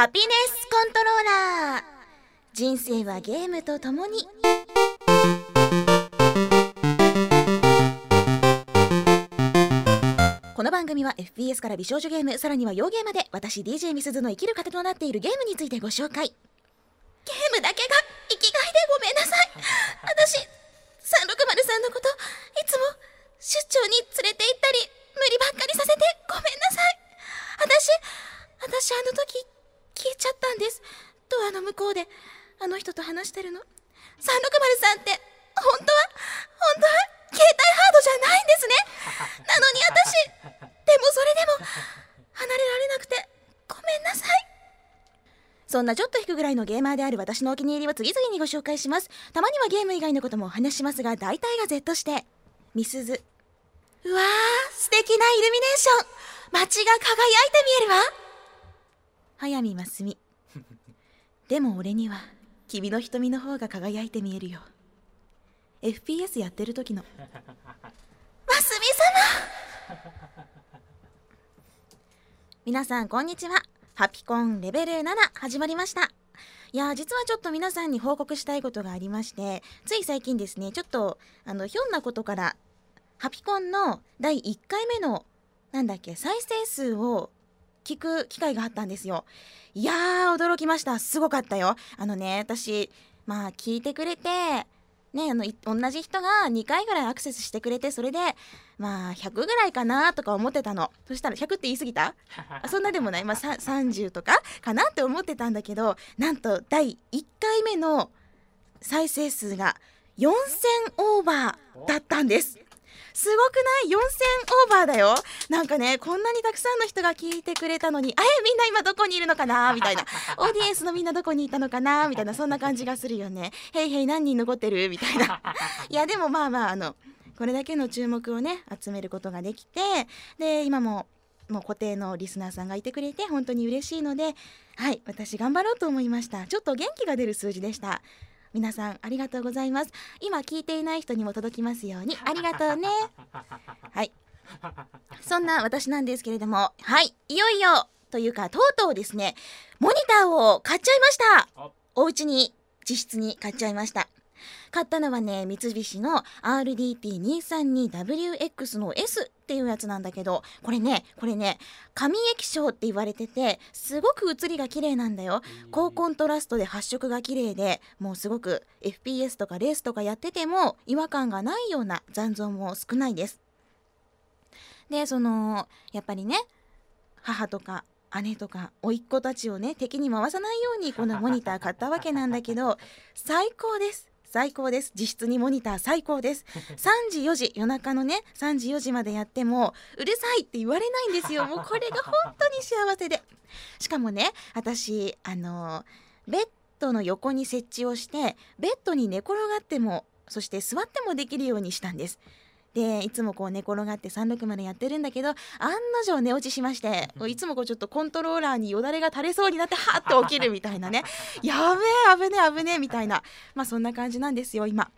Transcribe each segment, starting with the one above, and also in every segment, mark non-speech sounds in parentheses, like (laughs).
ハピネスコントローラー。人生はゲームとともに。この番組は FPS から美少女ゲームさらには洋ゲーまで私 DJ みすずの生きる糧となっているゲームについてご紹介。ゲームだけが生きがいでごめんなさい。私360さんのこといつも出張に連れて行ったり無理ばっかりさせてごめんなさい。私私あの時聞いちゃったんです。ドアの向こうで。あの人と話してるの。360さんって。本当は？本当は？携帯ハードじゃないんですね。なのに私。でもそれでも。離れられなくて。ごめんなさい。そんなちょっと引くぐらいのゲーマーである私のお気に入りを次々にご紹介します。たまにはゲーム以外のこともお話ししますが大体が Z して。みすずうわー素敵なイルミネーション。街が輝いて見えるわ。早見ますみでも俺には君の瞳の方が輝いて見えるよ。FPS やってる時の。ますみ様！皆さんこんにちは。ハピコンレベル7始まりました。いや実はちょっと皆さんに報告したいことがありましてつい最近ですねちょっとあのひょんなことからハピコンの第1回目のなんだっけ再生数を聞く機会があったんですよ。いやー驚きました。すごかったよ。あのね私まあ聞いてくれてねあの同じ人が2回ぐらいアクセスしてくれてそれでまあ100ぐらいかなとか思ってたの。そしたら100って言い過ぎた？(laughs) あそんなでもない。まあ30とかかなって思ってたんだけどなんと第1回目の再生数が4000オーバーだったんですすごくない ?4000 オーバーだよ。なんかね、こんなにたくさんの人が聞いてくれたのに、あれみんな今どこにいるのかな？みたいな。(laughs) オーディエンスのみんなどこにいたのかな？みたいな、そんな感じがするよね。へいへい何人残ってる？みたいな。(laughs) いや、でもまあまあ、あの、これだけの注目をね、集めることができて、で、今も、もう固定のリスナーさんがいてくれて本当に嬉しいのではい私頑張ろうと思いましたちょっと元気が出る数字でした皆さんありがとうございます。今聞いていない人にも届きますように。(laughs) ありがとうね。(laughs) はい。そんな私なんですけれども。はい。いよいよというかとうとうですね。モニターを買っちゃいました。お家に実質に買っちゃいました買ったのはね三菱の RDT232WX の S っていうやつなんだけどこれねこれね紙液晶って言われててすごく写りが綺麗なんだよ。高コントラストで発色が綺麗でもうすごく FPS とかレースとかやってても違和感がないような残像も少ないです。でそのやっぱりね母とか姉とか甥っ子たちをね敵に回さないようにこのモニター買ったわけなんだけど (laughs) 最高です最高です。実質にモニター最高です。(laughs) 3時4時夜中のね3時4時までやってもうるさいって言われないんですよ。(laughs) もうこれが本当に幸せで。しかもね私あのベッドの横に設置をしてベッドに寝転がってもそして座ってもできるようにしたんですでいつもこう寝転がって360やってるんだけど案の定寝落ちしましていつもこうちょっとコントローラーによだれが垂れそうになってはっと起きるみたいなね。(laughs) やべえ危ねえ危ねえみたいな。まあそんな感じなんですよ今。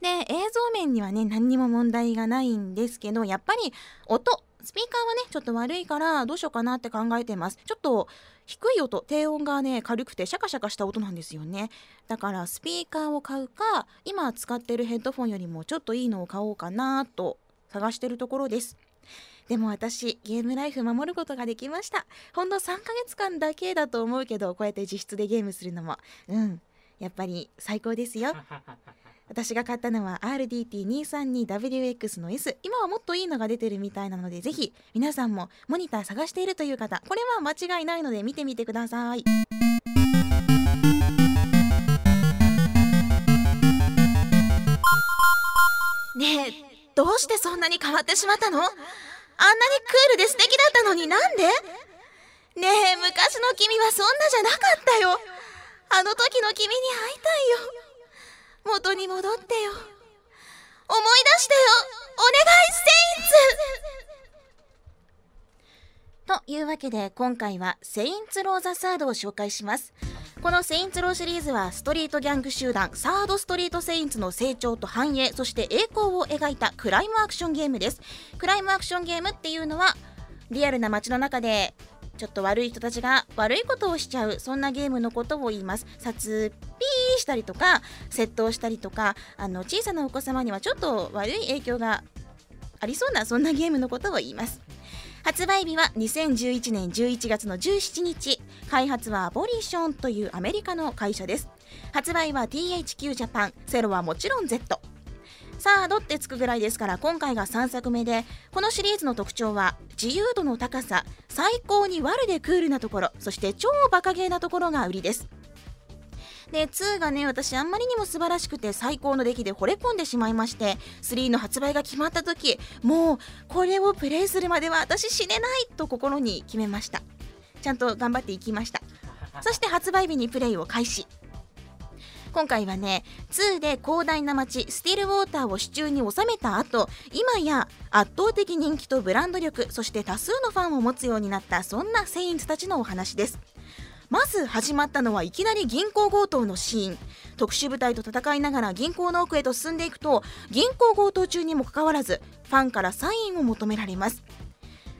で映像面にはね何にも問題がないんですけどやっぱり音スピーカーはねちょっと悪いからどうしようかなって考えてます。ちょっと低い音低音がね軽くてシャカシャカした音なんですよね。だからスピーカーを買うか今使ってるヘッドフォンよりもちょっといいのを買おうかなと探してるところです。でも私ゲームライフ守ることができました。ほんの3ヶ月間だけだと思うけどこうやって実質でゲームするのも。うん。やっぱり最高ですよ。私が買ったのは RDT232WX の S 今はもっといいのが出てるみたいなのでぜひ皆さんもモニター探しているという方これは間違いないので見てみてください。ねえどうしてそんなに変わってしまったの？あんなにクールで素敵だったのになんで？ねえ昔の君はそんなじゃなかったよ。あの時の君に会いたいよ。元に戻ってよ。思い出してよ。お願いセインツ。というわけで今回はセインツローザサードを紹介します。このセインツローシリーズはストリートギャング集団サードストリートセインツの成長と繁栄そして栄光を描いたクライムアクションゲームです。クライムアクションゲームっていうのはリアルな街の中でちょっと悪い人たちが悪いことをしちゃうそんなゲームのことを言います。殺ピーしたりとか窃盗したりとかあの小さなお子様にはちょっと悪い影響がありそうなそんなゲームのことを言います。発売日は2011年11月の17日。開発はアボリションというアメリカの会社です。発売は THQ ジャパンセロはもちろん Z さあどってつくぐらいですから今回が3作目でこのシリーズの特徴は自由度の高さ最高に悪でクールなところそして超バカゲーなところが売りです。で2がね私あんまりにも素晴らしくて最高の出来で惚れ込んでしまいまして3の発売が決まった時もうこれをプレイするまでは私死ねないと心に決めました。ちゃんと頑張っていきました。そして発売日にプレイを開始。今回はね2で広大な街スティルウォーターを手中に収めた後今や圧倒的人気とブランド力そして多数のファンを持つようになったそんなセインツたちのお話です。まず始まったのはいきなり銀行強盗のシーン。特殊部隊と戦いながら銀行の奥へと進んでいくと銀行強盗中にもかかわらずファンからサインを求められます。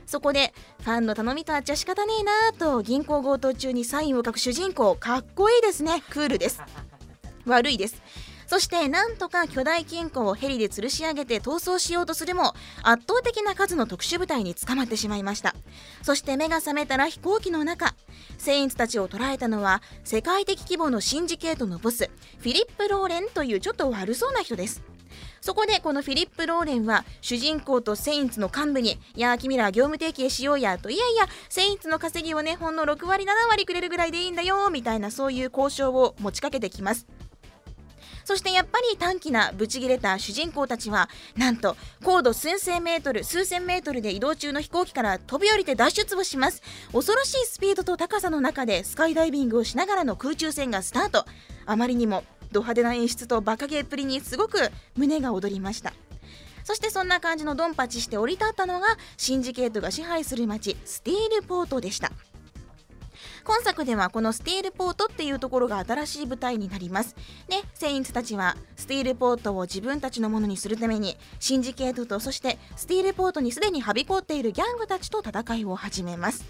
そこでファンの頼みとあっちゃ仕方ねえなーと銀行強盗中にサインを書く主人公かっこいいですね。クールです。悪いです。そしてなんとか巨大金庫をヘリで吊るし上げて逃走しようとするも圧倒的な数の特殊部隊に捕まってしまいました。そして目が覚めたら飛行機の中。セインツたちを捕らえたのは世界的規模のシンジケートのボスフィリップ・ローレンというちょっと悪そうな人です。そこでこのフィリップ・ローレンは主人公とセインツの幹部に「いやー君ら業務提携しようや」と「いやいやセインツの稼ぎをねほんの6割7割くれるぐらいでいいんだよ」みたいなそういう交渉を持ちかけてきます。そしてやっぱり短気なブチギレた主人公たちはなんと高度数千メートル数千メートルで移動中の飛行機から飛び降りて脱出をします。恐ろしいスピードと高さの中でスカイダイビングをしながらの空中戦がスタート。あまりにもド派手な演出とバカゲーっぷりにすごく胸が躍りました。そしてそんな感じのドンパチして降り立ったのがシンジケートが支配する街スティールポートでした。今作ではこのスティールポートっていうところが新しい舞台になります。でセインツたちはスティールポートを自分たちのものにするためにシンジケートとそしてスティールポートにすでにはびこっているギャングたちと戦いを始めます。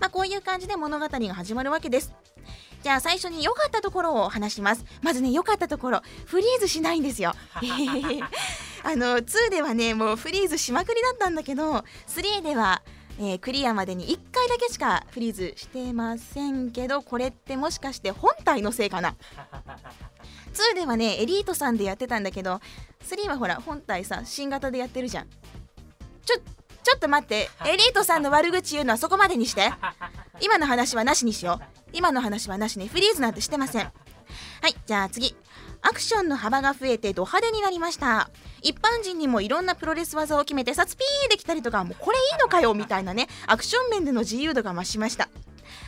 まあ、こういう感じで物語が始まるわけです。じゃあ最初に良かったところを話します。まずね良かったところ。フリーズしないんですよ。(laughs) あの2ではねもうフリーズしまくりだったんだけど3ではえー、クリアまでに1回だけしかフリーズしてませんけどこれってもしかして本体のせいかな？(laughs) 2ではねエリートさんでやってたんだけど3はほら本体さ新型でやってるじゃん。ちょちょっと待って (laughs) エリートさんの悪口言うのはそこまでにして？(laughs) 今の話はなしにしよう。今の話はなしにフリーズなんてしてません。はいじゃあ次アクションの幅が増えてド派手になりました。一般人にもいろんなプロレス技を決めてさつピーできたりとかもうこれいいのかよみたいなねアクション面での自由度が増しました。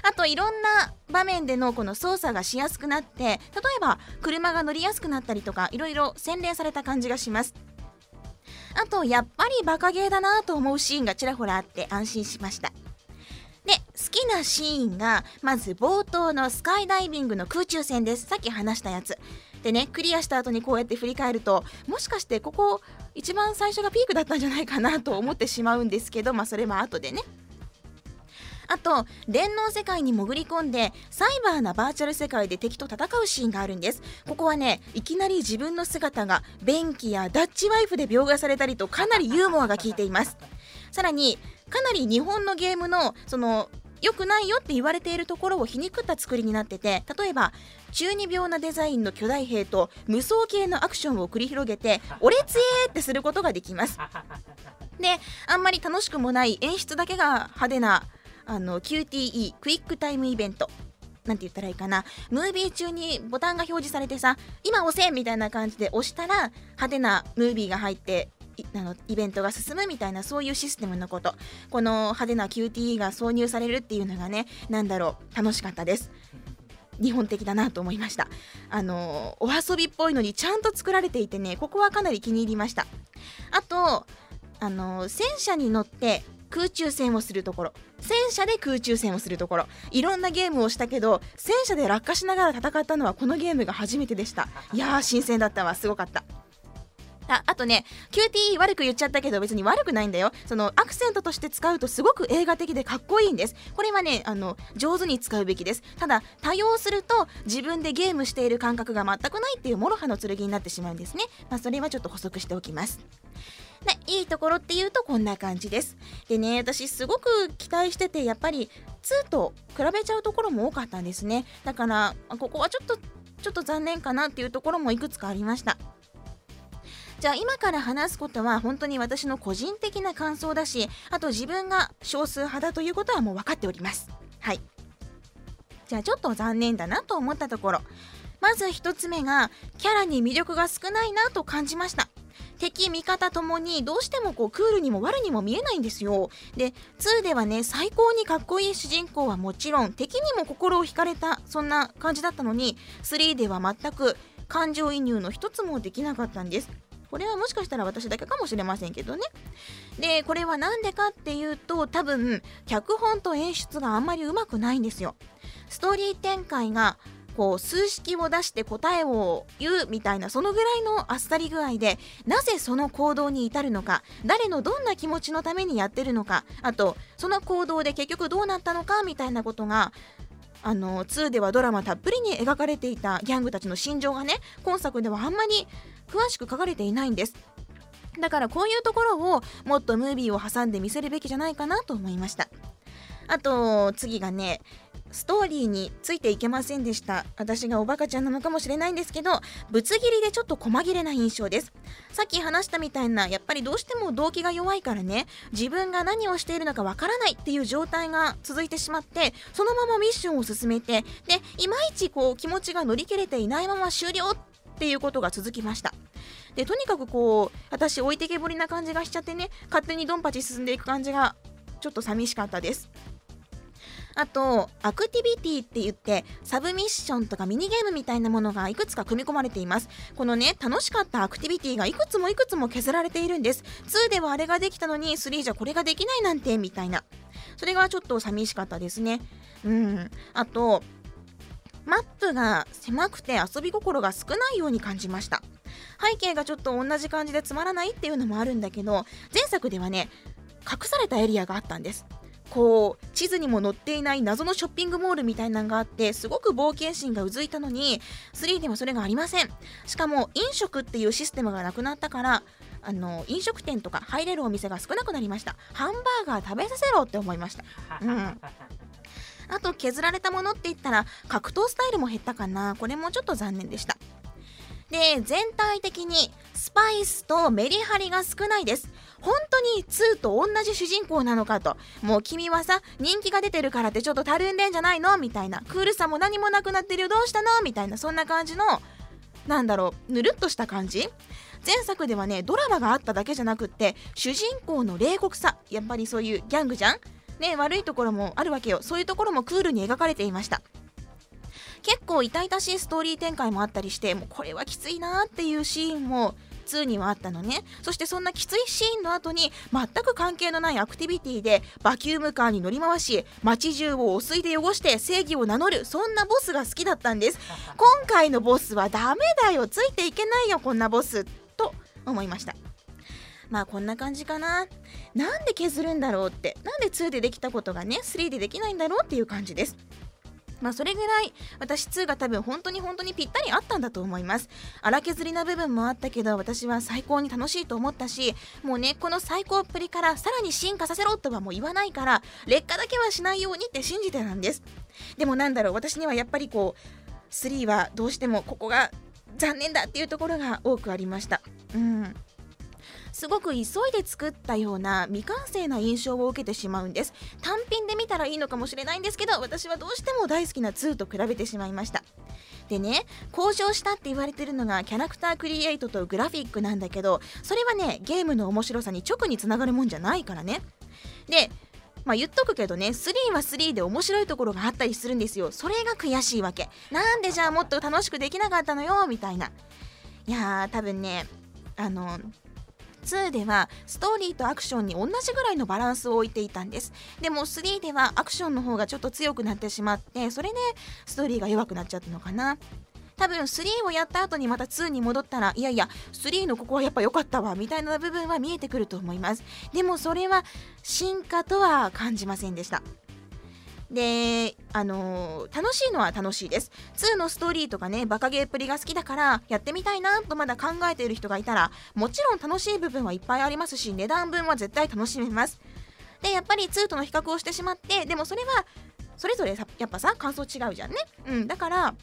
あといろんな場面でのこの操作がしやすくなって例えば車が乗りやすくなったりとかいろいろ洗練された感じがします。あとやっぱりバカゲーだなと思うシーンがちらほらあって安心しました。で好きなシーンがまず冒頭のスカイダイビングの空中戦です。さっき話したやつ。でねクリアした後にこうやって振り返るともしかしてここ一番最初がピークだったんじゃないかなと思ってしまうんですけどまあそれも後でね。あと電脳世界に潜り込んでサイバーなバーチャル世界で敵と戦うシーンがあるんです。ここはねいきなり自分の姿が便器やダッチワイフで描画されたりとかなりユーモアが効いています。さらにかなり日本のゲームのその良くないよって言われているところを皮肉った作りになってて例えば中二病なデザインの巨大兵と無双系のアクションを繰り広げて「(laughs) 俺つえ!」ってすることができます (laughs) であんまり楽しくもない演出だけが派手なあの QTE クイックタイムイベントなんて言ったらいいかなムービー中にボタンが表示されてさ今押せみたいな感じで押したら派手なムービーが入ってあのイベントが進むみたいなそういうシステムのこと。この派手な QTE が挿入されるっていうのがね何だろう楽しかったです。日本的だなと思いました。あのお遊びっぽいのにちゃんと作られていてねここはかなり気に入りました。あとあの戦車に乗って空中戦をするところ。戦車で空中戦をするところ。いろんなゲームをしたけど戦車で落下しながら戦ったのはこのゲームが初めてでした。いやー新鮮だったわ。すごかった。ああとね QTE 悪く言っちゃったけど別に悪くないんだよ。そのアクセントとして使うとすごく映画的でかっこいいんです。これはねあの上手に使うべきです。ただ多用すると自分でゲームしている感覚が全くないっていう諸刃の剣になってしまうんですね。まあそれはちょっと補足しておきます。でいいところっていうとこんな感じです。でね私すごく期待しててやっぱり2と比べちゃうところも多かったんですね。だからここはちょっとちょっと残念かなっていうところもいくつかありました。じゃあ今から話すことは本当に私の個人的な感想だしあと自分が少数派だということはもう分かっております。はい。じゃあちょっと残念だなと思ったところ。まず1つ目がキャラに魅力が少ないなと感じました。敵味方ともにどうしてもこうクールにも悪にも見えないんですよ。で2ではね最高にかっこいい主人公はもちろん敵にも心を惹かれたそんな感じだったのに3では全く感情移入の一つもできなかったんです。これはもしかしたら私だけかもしれませんけどね。でこれは何でかっていうと多分脚本と演出があんまりうまくないんですよ。ストーリー展開がこう数式を出して答えを言うみたいなそのぐらいのあっさり具合でなぜその行動に至るのか誰のどんな気持ちのためにやってるのかあとその行動で結局どうなったのかみたいなことがあの2ではドラマたっぷりに描かれていたギャングたちの心情がね今作ではあんまり詳しく書かれていないんです。だからこういうところをもっとムービーを挟んで見せるべきじゃないかなと思いました。あと次がねストーリーについていけませんでした。私がおバカちゃんなのかもしれないんですけどぶつ切りでちょっと細切れな印象です。さっき話したみたいなやっぱりどうしても動機が弱いからね。自分が何をしているのかわからないっていう状態が続いてしまってそのままミッションを進めてでいまいちこう気持ちが乗り切れていないまま終了っていうことが続きました。でとにかくこう私置いてけぼりな感じがしちゃってね勝手にドンパチ進んでいく感じがちょっと寂しかったです。あとアクティビティって言ってサブミッションとかミニゲームみたいなものがいくつか組み込まれています。このね楽しかったアクティビティがいくつもいくつも削られているんです。2ではあれができたのに3じゃこれができないなんてみたいな。それがちょっと寂しかったですね。うん。あとマップが狭くて遊び心が少ないように感じました。背景がちょっと同じ感じでつまらないっていうのもあるんだけど前作ではね隠されたエリアがあったんです。こう地図にも載っていない謎のショッピングモールみたいなのがあってすごく冒険心がうずいたのに3ではそれがありません。しかも飲食っていうシステムがなくなったからあの飲食店とか入れるお店が少なくなりました。ハンバーガー食べさせろって思いました。うん。あと削られたものって言ったら格闘スタイルも減ったかな。これもちょっと残念でした。で全体的にスパイスとメリハリが少ないです。本当に2と同じ主人公なのかと。もう君はさ人気が出てるからってちょっとたるんでんじゃないのみたいな。クールさも何もなくなってるよ。どうしたのみたいな。そんな感じのなんだろうぬるっとした感じ。前作ではねドラマがあっただけじゃなくって主人公の冷酷さ。やっぱりそういうギャングじゃん。ね悪いところもあるわけよ。そういうところもクールに描かれていました。結構痛々しいストーリー展開もあったりしてもうこれはきついなっていうシーンも2にはあったのね。そしてそんなきついシーンの後に全く関係のないアクティビティでバキュームカーに乗り回し街中を汚水で汚して正義を名乗るそんなボスが好きだったんです。今回のボスはダメだよついていけないよこんなボスと思いました。まあこんな感じかな。なんで削るんだろうってなんで2でできたことがね3でできないんだろうっていう感じです。まあそれぐらい私2が多分本当に本当にぴったりあったんだと思います。荒削りな部分もあったけど私は最高に楽しいと思ったしもうねこの最高っぷりからさらに進化させろとはもう言わないから劣化だけはしないようにって信じてたんです。でもなんだろう私にはやっぱりこう3はどうしてもここが残念だっていうところが多くありました。うん。すごく急いで作ったような未完成な印象を受けてしまうんです。単品で見たらいいのかもしれないんですけど私はどうしても大好きな2と比べてしまいました。でね向上したって言われてるのがキャラクタークリエイトとグラフィックなんだけどそれはねゲームの面白さに直につながるもんじゃないからね。でまあ言っとくけどね3は3で面白いところがあったりするんですよ。それが悔しいわけ。なんでじゃあもっと楽しくできなかったのよみたいな。いやー多分ねあの2ではストーリーとアクションに同じぐらいのバランスを置いていたんです。でも3ではアクションの方がちょっと強くなってしまってそれでストーリーが弱くなっちゃったのかな。多分3をやった後にまた2に戻ったらいやいや3のここはやっぱ良かったわみたいな部分は見えてくると思います。でもそれは進化とは感じませんでした。で、あのー、楽しいのは楽しいです。2のストーリーとかね、バカゲーっぷりが好きだからやってみたいなとまだ考えている人がいたら、もちろん楽しい部分はいっぱいありますし、値段分は絶対楽しめます。で、やっぱり2との比較をしてしまって、でもそれは、それぞれやっぱさ、感想違うじゃんね。うん、だから、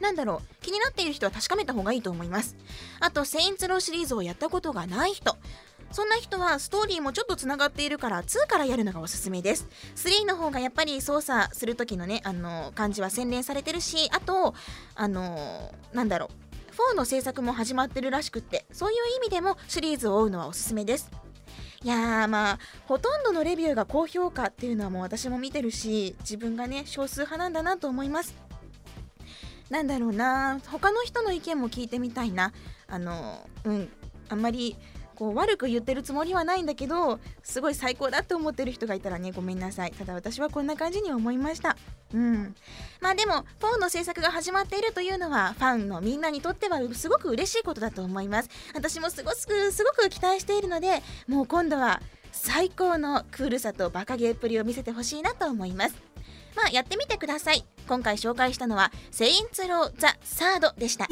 なんだろう気になっている人は確かめた方がいいと思いますあと「セインツロー」シリーズをやったことがない人そんな人はストーリーもちょっとつながっているから2からやるのがおすすめです。3の方がやっぱり操作する時のねあの感じは洗練されてるしあとあのなんだろう4の制作も始まってるらしくってそういう意味でもシリーズを追うのはおすすめです。いやーまあほとんどのレビューが高評価っていうのはもう私も見てるし自分がね少数派なんだなと思います。なんだろうな他の人の意見も聞いてみたいな。あのうんあんまりこう悪く言ってるつもりはないんだけどすごい最高だって思ってる人がいたらねごめんなさい。ただ私はこんな感じに思いました。うん。まあでも4の制作が始まっているというのはファンのみんなにとってはすごく嬉しいことだと思います。私もすごくすごく期待しているのでもう今度は最高のクールさとバカゲーっぷりを見せてほしいなと思います。まあやってみてください。今回紹介したのは「セインツロー・ザ・サード」でした。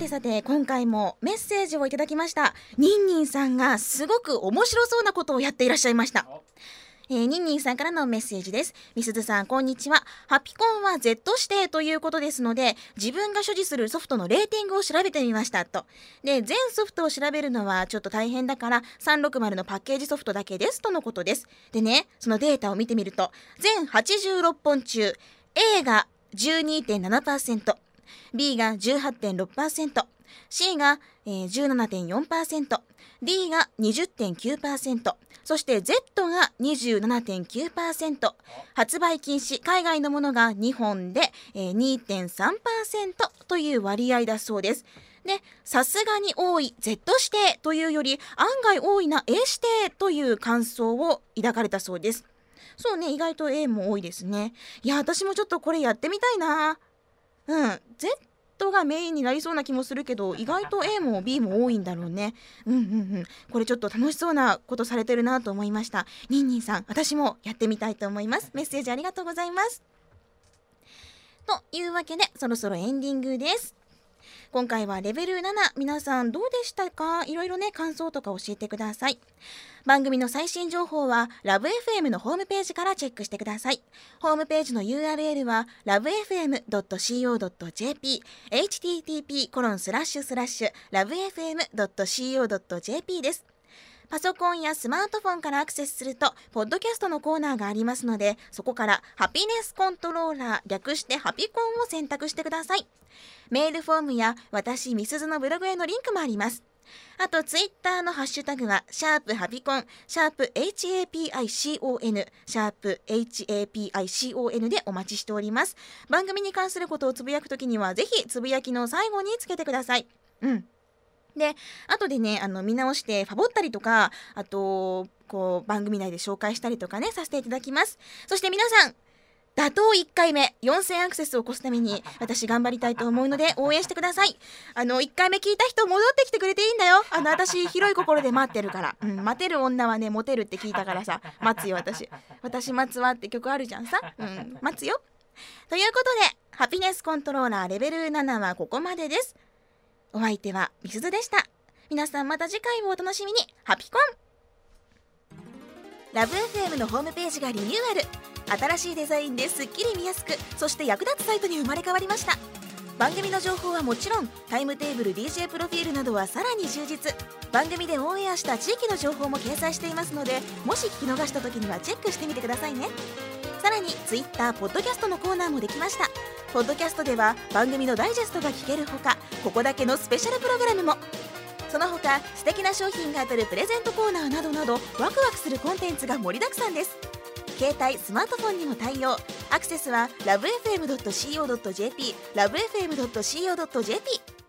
てさて今回もメッセージをいただきましたニンニンさんがすごく面白そうなことをやっていらっしゃいましたえー、ニンニンさんからのメッセージです。みすずさん、こんにちは。ハピコンは Z 指定ということですので、自分が所持するソフトのレーティングを調べてみました。と。で、全ソフトを調べるのはちょっと大変だから、360のパッケージソフトだけです。とのことです。でね、そのデータを見てみると、全86本中、A が12.7%、B が18.6%、C が、えー、17.4%、D が20.9%、そして Z が27.9%、発売禁止、海外のものが2本で、えー、2.3%という割合だそうです。で、さすがに多い Z 指定というより案外多いな A 指定という感想を抱かれたそうです。そうね、意外と A も多いですね。いや、私もちょっとこれやってみたいな。うん。Z がメインになりそうな気もするけど意外と A も B も多いんだろうね。うんうんうん。これちょっと楽しそうなことされてるなと思いました。ニンニンさん私もやってみたいと思います。メッセージありがとうございます。というわけでそろそろエンディングです。今回はレベル7皆さんどうでしたか？いろいろね感想とか教えてください。番組の最新情報はラブ f m のホームページからチェックしてください。ホームページの URL は lovefm.co.jp http コロンスラッシュスラッシュ lovefm.co.jp です。パソコンやスマートフォンからアクセスすると、ポッドキャストのコーナーがありますので、そこからハピネスコントローラー、略してハピコンを選択してください。メールフォームや私、みすずのブログへのリンクもあります。あと、ツイッターのハッシュタグは、シャープハピコン、シャープ HAPICON、シャープ HAPICON でお待ちしております。番組に関することをつぶやくときには、ぜひ、つぶやきの最後につけてください。うん。で後でねあの見直してファボったりとかあとこう番組内で紹介したりとかねさせていただきます。そして皆さん打倒1回目4000アクセスを越すために私頑張りたいと思うので応援してください。あの1回目聞いた人戻ってきてくれていいんだよ。あの私広い心で待ってるから、うん、待てる女はねモテるって聞いたからさ待つよ私。私待つわって曲あるじゃんさ、うん、待つよ。ということでハピネスコントローラーレベル7はここまでです。お相手はみすずでした。皆さんまた次回をお楽しみに。ハピコンラブ f m のホームページがリニューアル。新しいデザインですっきり見やすく、そして役立つサイトに生まれ変わりました。番組の情報はもちろんタイムテーブル DJ プロフィールなどはさらに充実番組でオンエアした地域の情報も掲載していますのでもし聞き逃した時にはチェックしてみてくださいねさらに Twitter ポッドキャストのコーナーもできましたポッドキャストでは番組のダイジェストが聞けるほかここだけのスペシャルプログラムも。その他素敵な商品が当たるプレゼントコーナーなどなどワクワクするコンテンツが盛りだくさんです。携帯スマートフォンにも対応。アクセスは lovefm.co.jp lovefm.co.jp